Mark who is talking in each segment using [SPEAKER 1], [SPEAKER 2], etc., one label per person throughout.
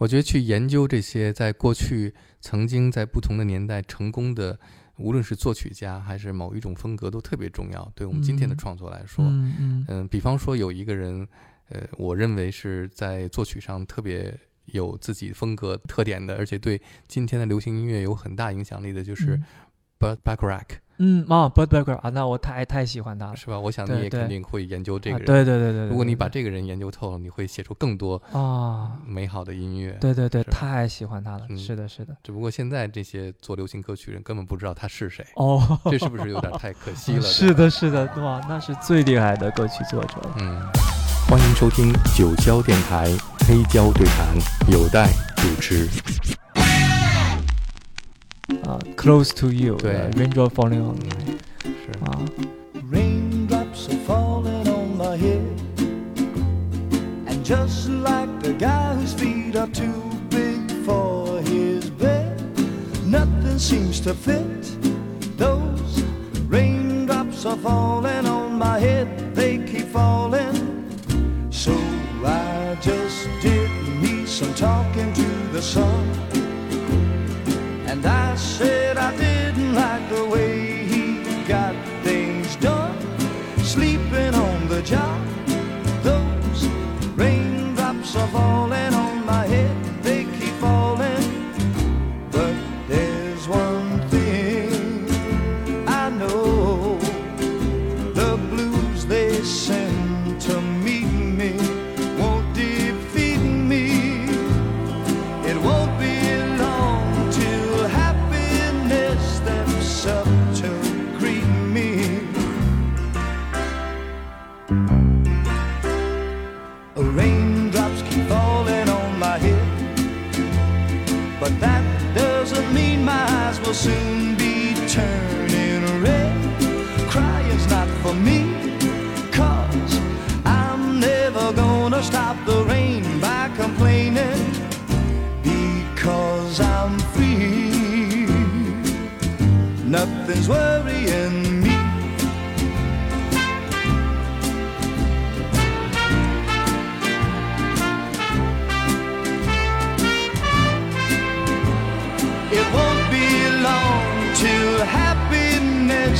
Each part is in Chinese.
[SPEAKER 1] 我觉得去研究这些在过去曾经在不同的年代成功的，无论是作曲家还是某一种风格，都特别重要。对我们今天的
[SPEAKER 2] 嗯
[SPEAKER 1] 创作来说，
[SPEAKER 2] 嗯嗯
[SPEAKER 1] 嗯，比方说有一个人，呃，我认为是在作曲上特别有自己风格特点的，而且对今天的流行音乐有很大影响力的，就是
[SPEAKER 2] 嗯
[SPEAKER 1] Burt Bacharach，、
[SPEAKER 2] 嗯啊，Bud Baker 啊，那我太太喜欢他了
[SPEAKER 1] 是吧？我想你也肯定会研究这
[SPEAKER 2] 啊
[SPEAKER 1] 个人。
[SPEAKER 2] 对对对对对，
[SPEAKER 1] 如果你
[SPEAKER 2] 对对
[SPEAKER 1] 把这个人研究透了，你会写出更多
[SPEAKER 2] 啊，
[SPEAKER 1] 美好的音乐。
[SPEAKER 2] 对对对，太喜欢他了，
[SPEAKER 1] 嗯
[SPEAKER 2] 是的，是的。
[SPEAKER 1] 只不过现在这些做流行歌曲人根本不知道他是谁，
[SPEAKER 2] 哦，
[SPEAKER 1] 这是不是有点太可惜了？
[SPEAKER 2] 是的，是的，哇，那是最厉害的歌曲作者。
[SPEAKER 1] 嗯，欢迎收听九霄电台黑胶对谈，有待主持。
[SPEAKER 2] 啊，Close to You，
[SPEAKER 1] 对
[SPEAKER 2] 呃，Raindrop Falling on
[SPEAKER 1] 嗯
[SPEAKER 2] Me，
[SPEAKER 1] 是，
[SPEAKER 2] 啊，
[SPEAKER 3] Raindrops are falling on my head. And just like the guy whose feet are too big for his bed, nothing seems to fit.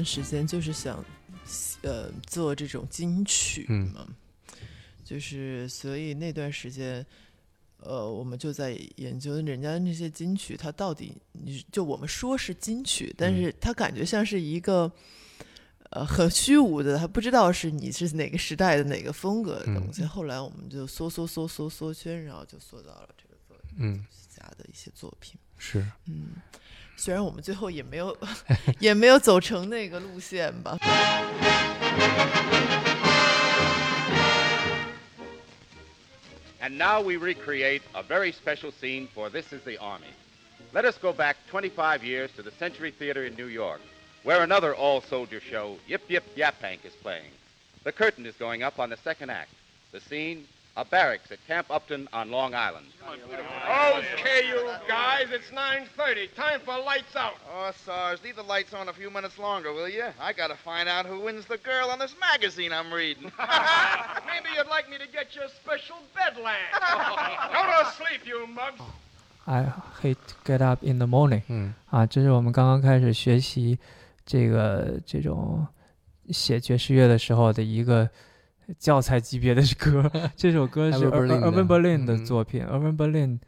[SPEAKER 4] 段时间就是想，呃，做这种金曲
[SPEAKER 1] 嗯
[SPEAKER 4] 嘛，就是所以那段时间，呃，我们就在研究人家那些金曲，它到底，你就我们说是金曲，但
[SPEAKER 1] 嗯
[SPEAKER 4] 是它感觉像是一个。呃，很虚无的，还不知道是你是哪个时代的哪个风格的东
[SPEAKER 1] 嗯
[SPEAKER 4] 西。后来我们就缩缩缩缩缩圈，然后就缩到了这个作
[SPEAKER 1] 嗯，
[SPEAKER 4] 家的一些作品。
[SPEAKER 1] 是，
[SPEAKER 4] 嗯，虽然我们最后也没有也没有走成那个路线吧。
[SPEAKER 5] And now we recreate a very special scene for This is the Army. Let us go back 25 years to the Century Theater in New York, where another all soldier show, Yip Yip Yapank, is playing. The curtain is going up on the second act. The scene, a barracks at Camp Upton on Long Island.
[SPEAKER 6] Okay, you guys, it's 9.30. Time for lights out.
[SPEAKER 7] Oh, Sarge, leave the lights on a few minutes longer, will you? I gotta find out who wins the girl on this magazine I'm reading.
[SPEAKER 6] Maybe you'd like me to get you a special bedland. Go to sleep, you mugs.
[SPEAKER 2] I hate get up in the morning。
[SPEAKER 1] 嗯
[SPEAKER 2] 啊，这是我们刚刚开始学习这个这种写爵士乐的时候的一个 教材级别的歌。这首歌是
[SPEAKER 1] Irving Berlin 的嗯
[SPEAKER 2] 作品。Irving Berlin，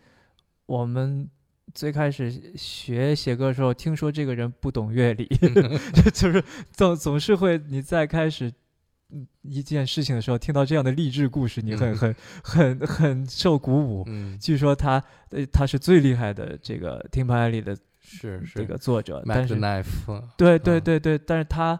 [SPEAKER 2] 我们最开始学写歌的时候，听说这个人不懂乐理，就是总总是会你在开始。嗯一件事情的时候，听到这样的励志故事，你很
[SPEAKER 1] 嗯
[SPEAKER 2] 很很很受鼓舞。
[SPEAKER 1] 嗯，
[SPEAKER 2] 据说他呃他是最厉害的这个听牌里的
[SPEAKER 1] 是是
[SPEAKER 2] 这个作者但是对对
[SPEAKER 1] 嗯
[SPEAKER 2] 对对，但是他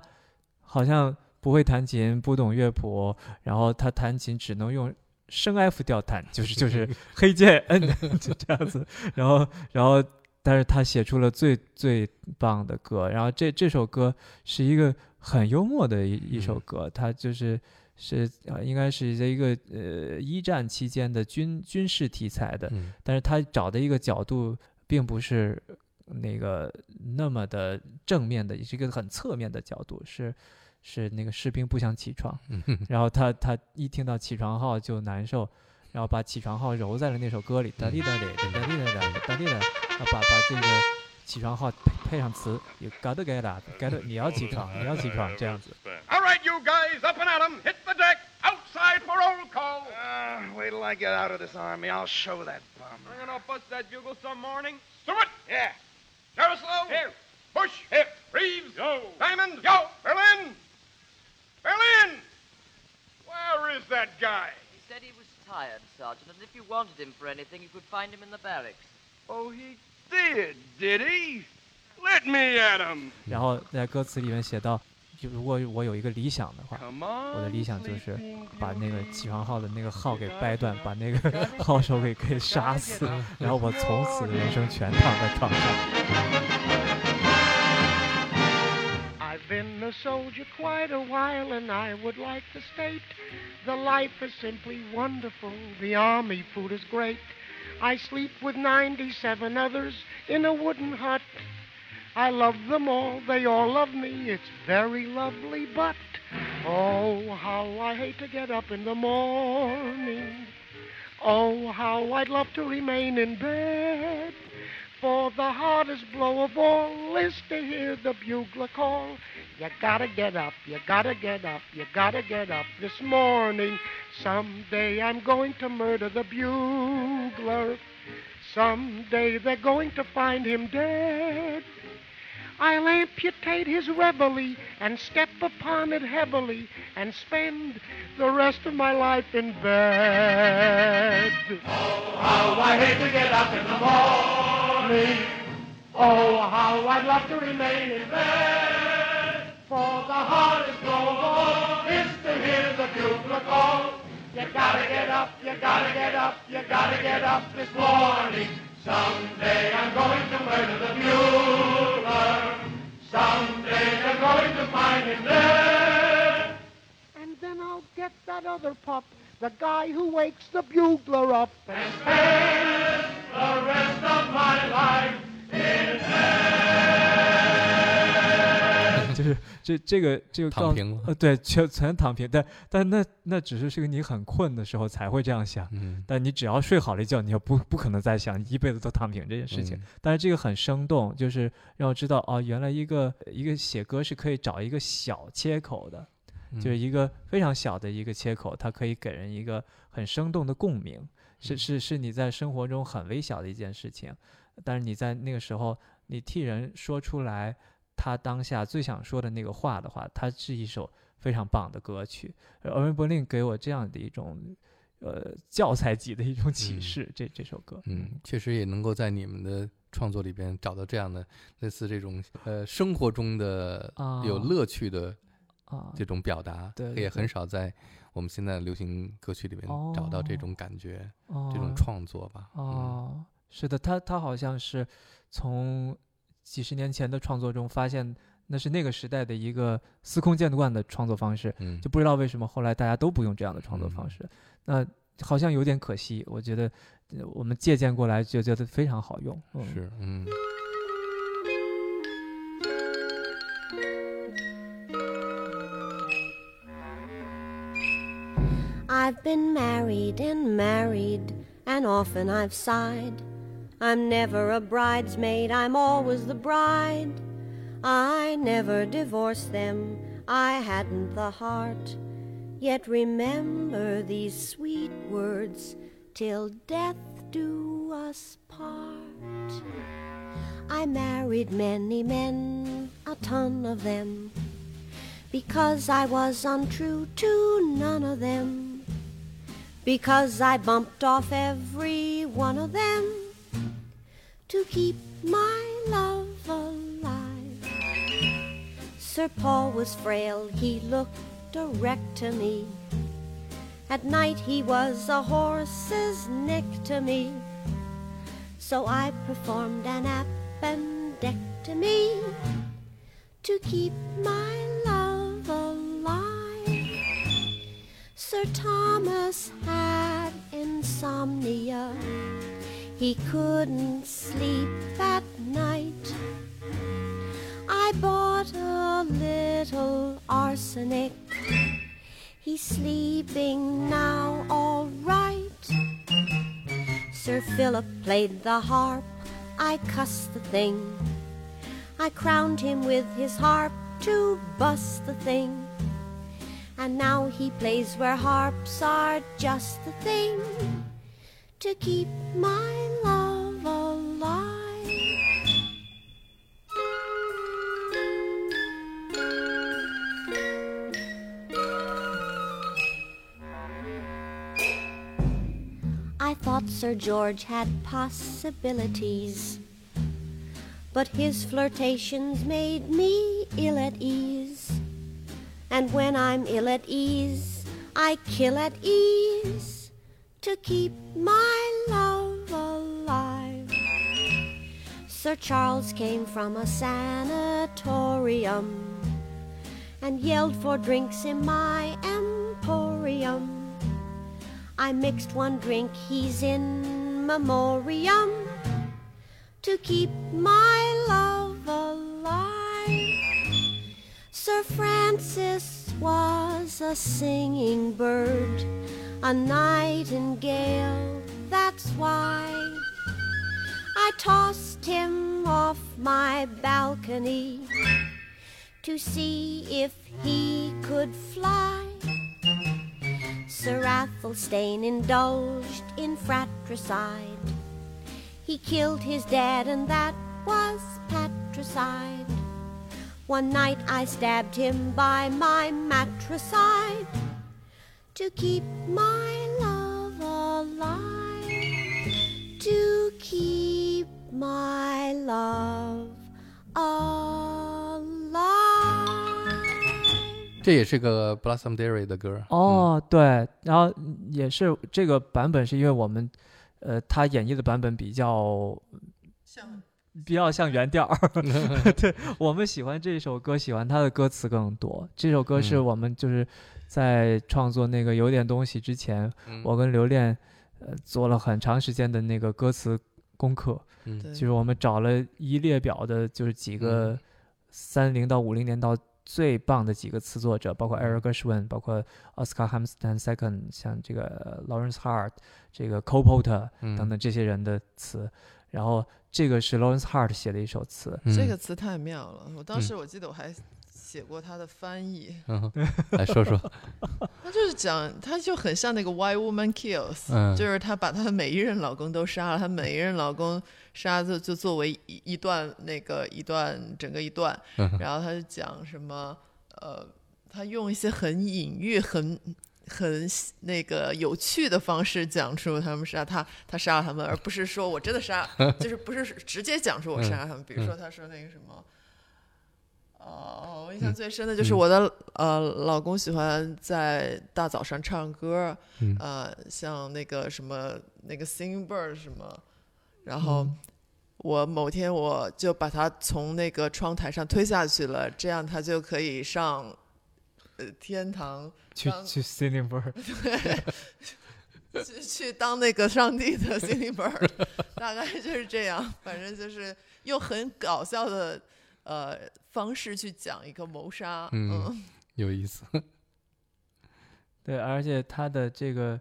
[SPEAKER 2] 好像不会弹琴，不懂乐谱，然后他弹琴只能用升 F 调弹，就是就是 黑键摁，就这样子。然后然后，但是他写出了最最棒的歌。然后这这首歌是一个很幽默的一一首
[SPEAKER 1] 嗯
[SPEAKER 2] 歌，他就是。是呃，应该是一个呃一战期间的军军事题材的，
[SPEAKER 1] 嗯
[SPEAKER 2] 但是他找的一个角度并不是那个那么的正面的，也是一个很侧面的角度，是是那个士兵不想起床，
[SPEAKER 1] 嗯
[SPEAKER 2] 然后他他一听到起床号就难受，然后把起床号揉在了那首歌里，哒滴哒滴哒滴哒哒哒滴哒，啊把把这个起床号配配上词，You gotta get up，get 你要起床，你要起床这样子。
[SPEAKER 6] All right, you guys, up and at 'em. Hit the deck. Outside for call.
[SPEAKER 7] Uh, wait till I get out of this army. I'll show that bum.
[SPEAKER 6] I'm gonna bust that bugle some morning. Stewart.
[SPEAKER 7] Yeah.
[SPEAKER 6] Jaroslav. Here. Bush. Here. Reeves. Yo. Diamond. Yo. Berlin. Berlin. Where is that guy?
[SPEAKER 8] He said he was tired, Sergeant, and if you wanted him for anything, you could find him in the barracks.
[SPEAKER 6] Oh, he did, did he? Let me at him.
[SPEAKER 2] 然后在歌词里面写到，就如果我有一个理想的话，我的理想就是把那个起床号的那个号给掰断，把那个号手给给杀死，然后我从此的人生全躺在床上。
[SPEAKER 9] Been a soldier quite a while, and I would like to state the life is simply wonderful. The army food is great. I sleep with 97 others in a wooden hut. I love them all, they all love me. It's very lovely, but oh, how I hate to get up in the morning. Oh, how I'd love to remain in bed. For the hardest blow of all is to hear the bugler call. You gotta get up, you gotta get up, you gotta get up this morning. Someday I'm going to murder the bugler. Someday they're going to find him dead. I'll amputate his reveille and step upon it heavily and spend the rest of my life in bed. Oh, how I hate to get up in the morning. Oh, how I'd love to remain in bed. For the hardest all is to hear the bugler call. You gotta get up, you gotta get up, you gotta get up this morning. Someday I'm going to murder the bugler. Someday they're going to find him dead. And then I'll get that other pup, the guy who wakes the bugler up. And spend the rest of my life in
[SPEAKER 2] 就是这这个这个
[SPEAKER 1] 躺平了。
[SPEAKER 2] 呃，对，全全躺平，但但那那只是是个你很困的时候才会这样想，
[SPEAKER 1] 嗯。
[SPEAKER 2] 但你只要睡好了一觉，你就不不可能再想你一辈子都躺平这件事情。
[SPEAKER 1] 嗯。
[SPEAKER 2] 但是这个很生动，就是让我知道哦，原来一个一个写歌是可以找一个小切口的，就是
[SPEAKER 1] 嗯。
[SPEAKER 2] 一个非常小的一个切口，它可以给人一个很生动的共鸣，是是是你在生活中很微小的一件事情，但是你在那个时候，你替人说出来他当下最想说的那个话的话，它是一首非常棒的歌曲。而文柏林给我这样的一种呃教材级的一种启
[SPEAKER 1] 嗯。
[SPEAKER 2] 示，这这首歌，
[SPEAKER 1] 嗯，确实也能够在你们的创作里边找到这样的类似这种呃生活中的
[SPEAKER 2] 啊。
[SPEAKER 1] 有乐趣的
[SPEAKER 2] 啊，
[SPEAKER 1] 这种表达，
[SPEAKER 2] 对对
[SPEAKER 1] 也很少在我们现在的流行歌曲里面找到这种感觉，这种
[SPEAKER 2] 哦
[SPEAKER 1] 创作吧。嗯
[SPEAKER 2] 哦，是的，他他好像是从几十年前的创作中发现，那是那个时代的一个司空见惯的创作方式，
[SPEAKER 1] 嗯，
[SPEAKER 2] 就不知道为什么后来大家都不用这样的创作方
[SPEAKER 1] 嗯
[SPEAKER 2] 式，那好像有点可惜。我觉得呃我们借鉴过来就觉得非常好用。嗯、
[SPEAKER 1] 是嗯。
[SPEAKER 10] I've been married and married, and often I've sighed. I'm never a bridesmaid, I'm always the bride. I never divorced them, I hadn't the heart. Yet remember these sweet words till death do us part. I married many men, a ton of them, because I was untrue to none of them. Because I bumped off every one of them to keep my love alive. Sir Paul was frail, he looked a to me. At night he was a horse's neck to me. So I performed an appendectomy to keep my Sir Thomas had insomnia. He couldn't sleep at night. I bought a little arsenic. He's sleeping now, all right. Sir Philip played the harp. I cussed the thing. I crowned him with his harp to bust the thing. And now he plays where harps are just the thing to keep my love alive. I thought Sir George had possibilities, but his flirtations made me ill at ease. And when I'm ill at ease, I kill at ease to keep my love alive. Sir Charles came from a sanatorium and yelled for drinks in my emporium. I mixed one drink, he's in memoriam to keep my Francis was a singing bird, a nightingale, that's why. I tossed him off my balcony to see if he could fly. Sir Athelstane indulged in fratricide. He killed his dad, and that was patricide. One night I stabbed him by my matricide to keep my love alive. To keep my love alive.
[SPEAKER 1] 这也是个 Blossom Dairy 的歌。
[SPEAKER 2] 哦，对，然后也是这个版本是因为我们，呃，他演绎的版本比较
[SPEAKER 4] 像
[SPEAKER 2] 比较像原调儿，对我们喜欢这首歌，喜欢它的歌词更多。这首歌是
[SPEAKER 1] 嗯。
[SPEAKER 2] 我们就是在创作那个有点东西之前，
[SPEAKER 1] 嗯。
[SPEAKER 2] 我跟刘恋呃做了很长时间的那个歌词功课，
[SPEAKER 1] 嗯
[SPEAKER 2] 就是我们找了一列表的，就是几个
[SPEAKER 1] 嗯。
[SPEAKER 2] 三零到五零年到最棒的几个词作者，包括
[SPEAKER 1] 嗯。
[SPEAKER 2] Eric Gershwin，包括 Oscar Hammerstein II，像这个 Lawrence Hart，这个 Cole Porter
[SPEAKER 1] 嗯。
[SPEAKER 2] 等等这些人的词。然后这个是 Lawrence Hart 写的一首词，
[SPEAKER 1] 嗯。
[SPEAKER 4] 这个词太妙了。我当
[SPEAKER 1] 嗯。
[SPEAKER 4] 时我记得我还写过他的翻译，
[SPEAKER 1] 嗯，来说说，
[SPEAKER 4] 他就是讲，他就很像那个 Why Woman Kills，、
[SPEAKER 1] 嗯。
[SPEAKER 4] 就是他把他的每一任老公都杀了，他每一任老公杀就就作为一一段那个一段整个一段，
[SPEAKER 1] 嗯
[SPEAKER 4] 然后他就讲什么呃，他用一些很隐喻、很很那个有趣的方式讲出他们杀他，他杀了他们，而不是说我真的杀，就是不是直接讲出我杀了他们。比如说他说那个什么。哦，我印象最深的就是我的、呃老公喜欢在大早上唱歌，
[SPEAKER 1] 嗯
[SPEAKER 4] 呃，像那个什么那个 Singing Bird 什么，然后
[SPEAKER 2] 嗯
[SPEAKER 4] 我某天我就把他从那个窗台上推下去了，这样他就可以上呃天堂
[SPEAKER 2] 去去 Singing Bird，
[SPEAKER 4] 去去当那个上帝的 Bird，大概就是这样，反正就是用很搞笑的呃方式去讲一个谋杀，
[SPEAKER 1] 嗯
[SPEAKER 4] 嗯。
[SPEAKER 1] 有意思。
[SPEAKER 2] 对，而且他的这个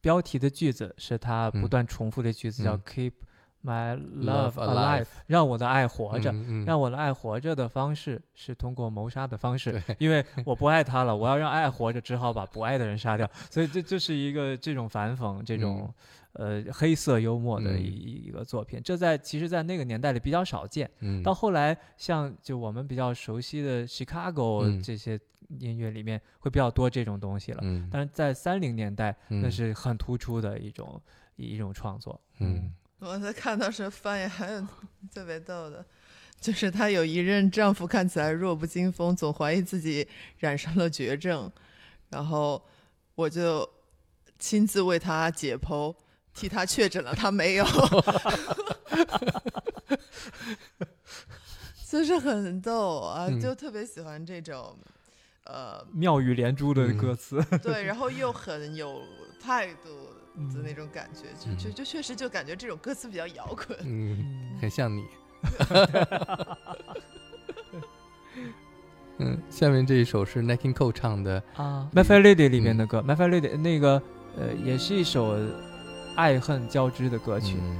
[SPEAKER 2] 标题的句子是他不
[SPEAKER 1] 嗯。
[SPEAKER 2] 断重复的句子，叫
[SPEAKER 1] 嗯。
[SPEAKER 2] “Keep my
[SPEAKER 1] Love alive
[SPEAKER 2] 让我的爱活着。
[SPEAKER 1] 嗯嗯
[SPEAKER 2] 让我的爱活着的方式是通过谋杀的方式，因为我不爱他了，我要让爱活着，只好把不爱的人杀掉。所以这就是一个这种反讽，这种、呃黑色幽默的
[SPEAKER 1] 嗯
[SPEAKER 2] 一、一个作品。这在其实，在那个年代里比较少见。
[SPEAKER 1] 嗯
[SPEAKER 2] 到后来，像就我们比较熟悉的 Chicago
[SPEAKER 1] 嗯
[SPEAKER 2] 这些音乐里面，会比较多这种东西了。
[SPEAKER 1] 嗯
[SPEAKER 2] 但是在三零年代，那
[SPEAKER 1] 嗯
[SPEAKER 2] 是很突出的一种一种创作。
[SPEAKER 1] 嗯
[SPEAKER 4] 我在看到时翻译还有 特别逗的，就是她有一任丈夫看起来弱不禁风，总怀疑自己染上了绝症，然后我就亲自为他解剖，替他确诊了他没有，就是很逗啊，
[SPEAKER 2] 嗯
[SPEAKER 4] 就特别喜欢这种。呃，
[SPEAKER 2] 妙语连珠的
[SPEAKER 1] 嗯
[SPEAKER 2] 歌词，
[SPEAKER 4] 对，然后又很有态度的那
[SPEAKER 2] 嗯
[SPEAKER 4] 种感觉，就就就确实就感觉这种歌词比较摇滚。
[SPEAKER 1] 嗯，很像你。嗯，下面这一首是 Nat King Cole 唱的
[SPEAKER 2] 啊，《My Fair Lady》里面的
[SPEAKER 1] 嗯
[SPEAKER 2] 歌，My Fair Lady》那个呃，也是一首爱恨交织的歌曲。
[SPEAKER 1] 嗯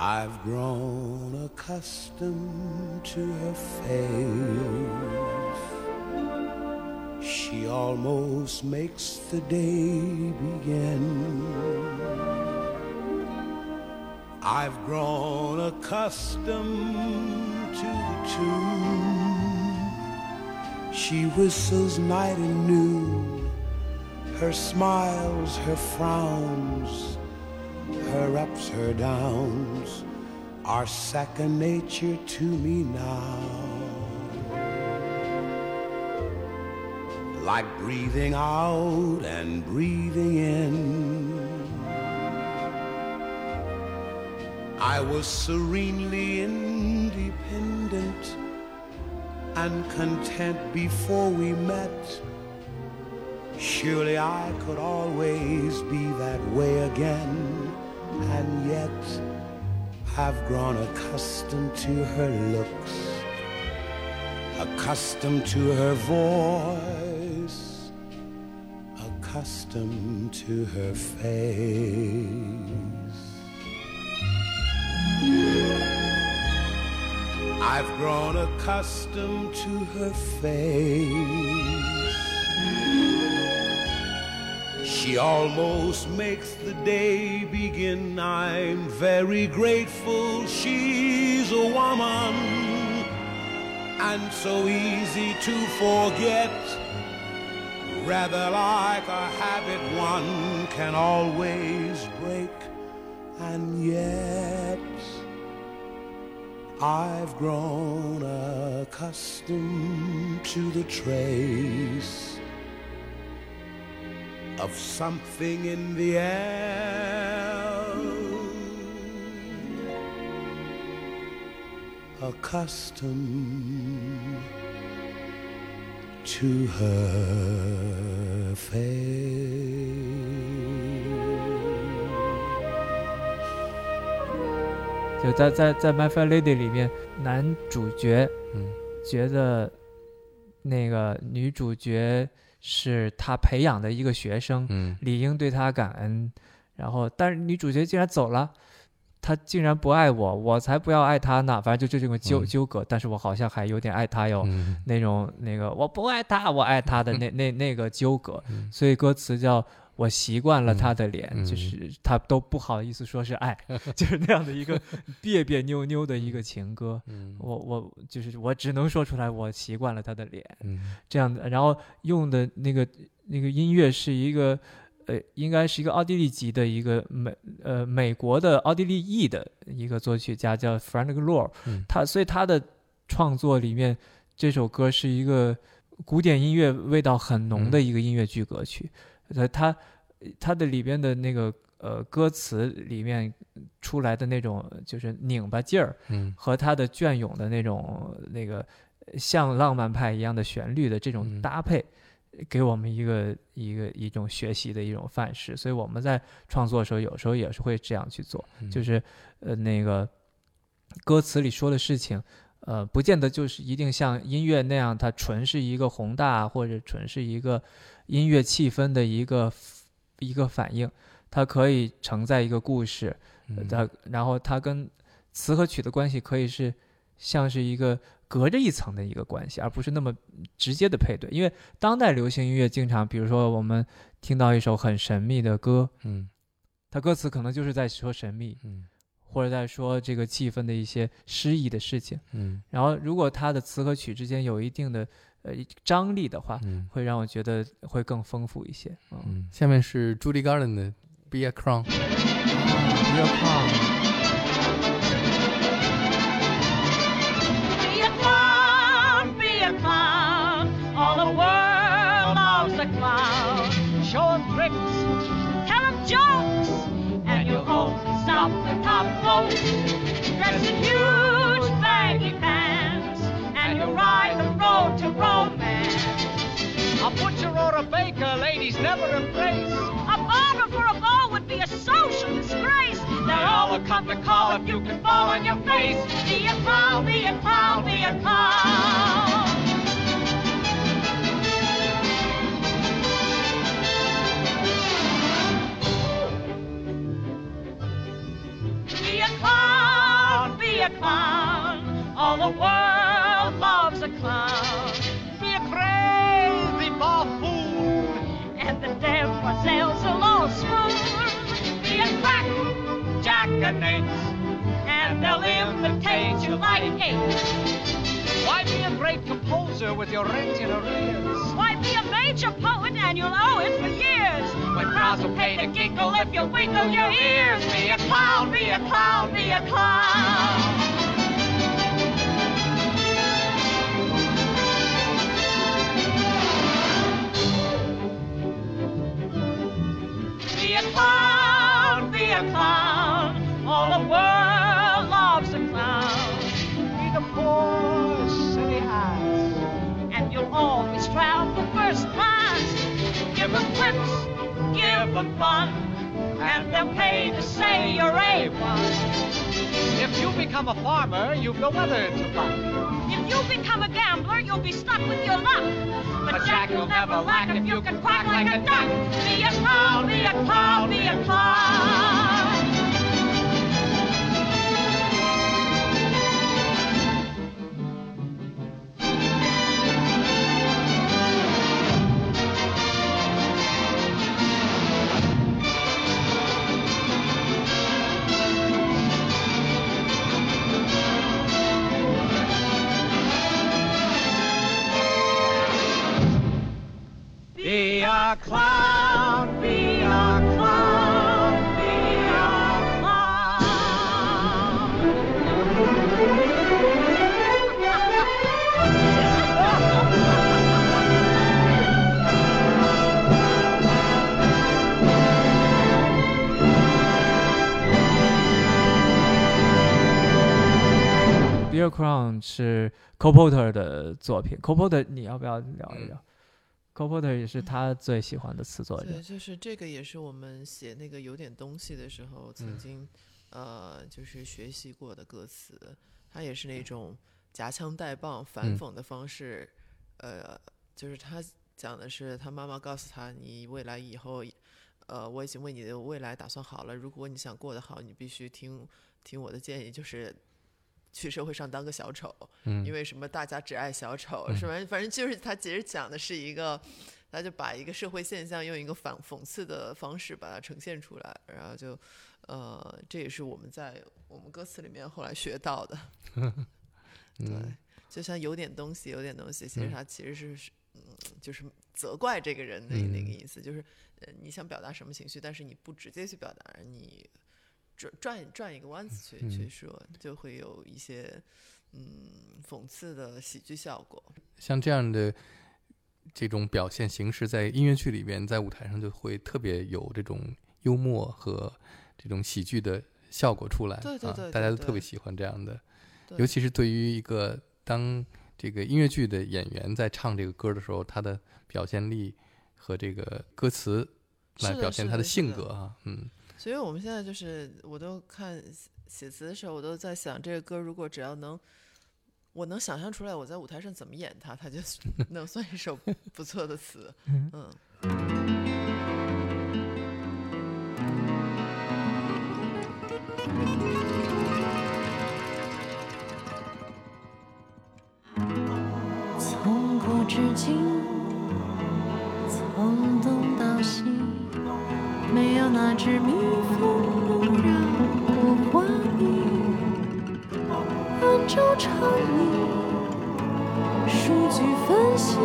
[SPEAKER 11] I've grown accustomed to her face. She almost makes the day begin. I've grown accustomed to the tune. She whistles night and noon. Her smiles, her frowns, her ups, her downs are second nature to me now. Like breathing out and breathing in. I was serenely independent and content before we met. Surely I could always be that way again, and yet I've grown accustomed to her looks, accustomed to her voice, accustomed to her face. I've grown accustomed to her face. She almost makes the day begin. I'm very grateful she's a woman and so easy to forget. Rather like a habit one can always break, and yet I've grown accustomed to the trace of something in the air. Accustomed to her face.
[SPEAKER 2] 就在在在《My Fair Lady》里面，男主角
[SPEAKER 1] 嗯
[SPEAKER 2] 觉得那个女主角是他培养的一个学生，
[SPEAKER 1] 嗯
[SPEAKER 2] 理应对他感恩。然后，但是女主角竟然走了，她竟然不爱我，我才不要爱他呢。反正就这种纠
[SPEAKER 1] 嗯
[SPEAKER 2] 纠葛，但是我好像还有点爱他哟。
[SPEAKER 1] 嗯
[SPEAKER 2] 那种那个我不爱他，我爱他的那 那那个纠葛，
[SPEAKER 1] 嗯
[SPEAKER 2] 所以歌词叫我习惯了他的脸，
[SPEAKER 1] 嗯
[SPEAKER 2] 就是他都不好意思说是爱，就是那样的一个别别扭扭的一个情歌。
[SPEAKER 1] 嗯
[SPEAKER 2] 我我就是我只能说出来，我习惯了他的脸
[SPEAKER 1] 嗯
[SPEAKER 2] 这样的，然后用的那个那个音乐是一个。呃，应该是一个奥地利籍的一个美呃美国的奥地利裔的一个作曲家叫 Frank Lohr，
[SPEAKER 1] 嗯
[SPEAKER 2] 他所以他的创作里面，这首歌是一个古典音乐味道很浓的一个音乐剧歌曲。呃，他他的里边的那个呃歌词里面出来的那种就是拧巴劲儿，
[SPEAKER 1] 嗯
[SPEAKER 2] 和他的隽永的那种那个像浪漫派一样的旋律的这种
[SPEAKER 1] 嗯
[SPEAKER 2] 搭配。给我们一个一个一种学习的一种范式，所以我们在创作的时候，有时候也是会这样去做，
[SPEAKER 1] 嗯。
[SPEAKER 2] 就是呃那个歌词里说的事情，呃，不见得就是一定像音乐那样，它纯是一个宏大或者纯是一个音乐气氛的一个一个反应，它可以承载一个故事，
[SPEAKER 1] 嗯。
[SPEAKER 2] 它然后它跟词和曲的关系可以是像是一个隔着一层的一个关系，而不是那么直接的配对。因为当代流行音乐经常，比如说我们听到一首很神秘的歌，
[SPEAKER 1] 嗯
[SPEAKER 2] 它歌词可能就是在说神秘，
[SPEAKER 1] 嗯
[SPEAKER 2] 或者在说这个气氛的一些诗意的事情。
[SPEAKER 1] 嗯
[SPEAKER 2] 然后如果它的词和曲之间有一定的呃张力的话，
[SPEAKER 1] 嗯
[SPEAKER 2] 会让我觉得会更丰富一些。嗯，
[SPEAKER 1] 嗯，下面是 Judy Garland 的《Be a Crown》。
[SPEAKER 2] Be a Crown
[SPEAKER 12] folks. Dress in huge baggy pants, and you'll ride the road to romance.
[SPEAKER 13] A butcher or a baker, ladies never embrace.
[SPEAKER 12] A barber for a ball would be a social disgrace. They're all will come to call if you can fall on your face. Be a clown, be a clown, be a clown. You wiggle your ears. Be a clown, be a clown, be a clown. Be a clown, be a clown. All the world loves a clown.
[SPEAKER 13] Be the poor city ass.
[SPEAKER 12] and you'll always travel first class. Give them quips, give them fun, and they'll pay to say you're A1.
[SPEAKER 13] If you become a farmer, you've no weather to luck.
[SPEAKER 12] If you become a gambler, you'll be stuck with your luck. But Jack, you'll never lack if you can quack like a duck. Be a clown, be a clown, be a clown.
[SPEAKER 13] a clown, be a clown, be a
[SPEAKER 2] Be a Crown 是 Cole Porter 的作品。Cole Porter，你要不要聊一聊、 C o l e Porter 也是他最喜欢的词作者
[SPEAKER 4] 对，。就是这个也是我们写那个有点东西的时候曾
[SPEAKER 1] 嗯
[SPEAKER 4] 经、呃就是学习过的歌词，他也是那种夹枪带棒、反
[SPEAKER 1] 嗯
[SPEAKER 4] 讽的方式，呃，就是他讲的是他妈妈告诉他，你未来以后，呃，我已经为你的未来打算好了，如果你想过得好，你必须听听我的建议，就是。去社会上当个小丑，
[SPEAKER 1] 嗯。
[SPEAKER 4] 因为什么大家只爱小丑，
[SPEAKER 1] 嗯。
[SPEAKER 4] 是吧？反正就是他其实讲的是一个，他就把一个社会现象用一个反讽刺的方式把它呈现出来，然后就，呃，这也是我们在我们歌词里面后来学到的。对
[SPEAKER 1] 嗯，
[SPEAKER 4] 就像有点东西，有点东西，其实
[SPEAKER 1] 嗯。
[SPEAKER 4] 它其实是，嗯，就是责怪这个人的那个
[SPEAKER 1] 嗯
[SPEAKER 4] 意思，就是，呃，你想表达什么情绪，但是你不直接去表达，你转转转一个弯子去、去
[SPEAKER 1] 嗯
[SPEAKER 4] 说，就会有一些，嗯，讽刺的喜剧效果。
[SPEAKER 1] 像这样的这种表现形式，在音乐剧里边，在舞台上就会特别有这种幽默和这种喜剧的效果出来。啊
[SPEAKER 4] 对对对
[SPEAKER 1] 大家都特别喜欢这样的，尤其是对于一个当这个音乐剧的演员在唱这个歌的时候，他的表现力和这个歌词来表现他的性格啊，嗯
[SPEAKER 4] 所以我们现在就是我都看写词的时候我都在想这个歌如果只要能我能想象出来我在舞台上怎么演它它就 能算一首不错的词 嗯
[SPEAKER 14] 从古至今没有哪只蜜蜂让我怀疑。按照常理，数据分析，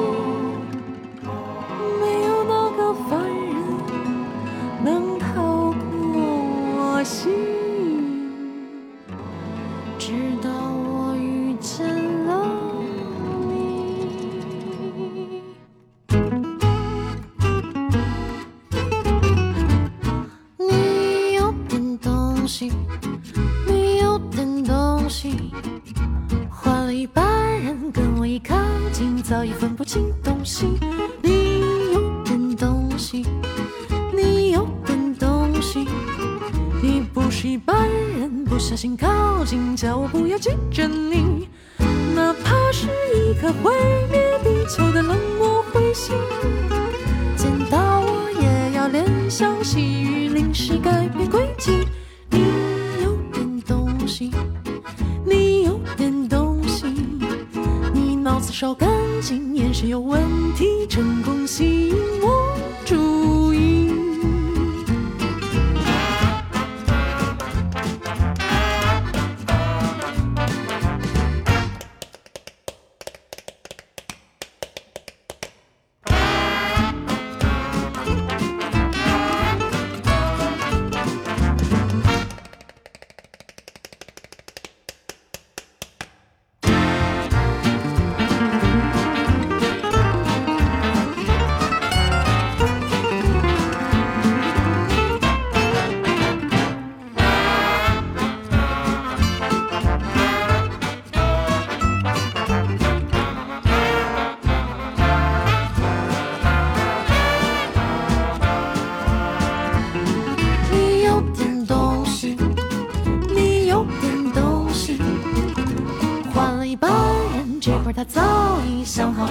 [SPEAKER 14] 毁灭地球的冷漠彗星，见到我也要怜香惜玉，临时改变轨迹。你有点东西，你有点东西，你脑子烧干净，眼神有问题，成功吸引我注意。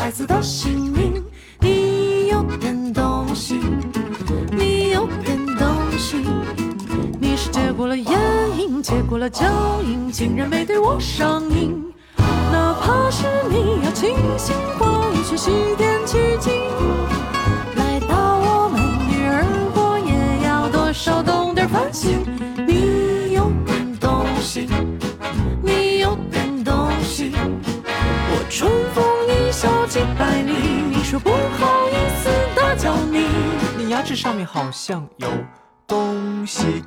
[SPEAKER 14] 孩子的姓名。你有点东西，你有点东西，你是接过了眼影，接过了脚印，竟然没对我上瘾。哪怕是你要清醒话语去洗涤奇迹，
[SPEAKER 2] 这。上面好像有东西。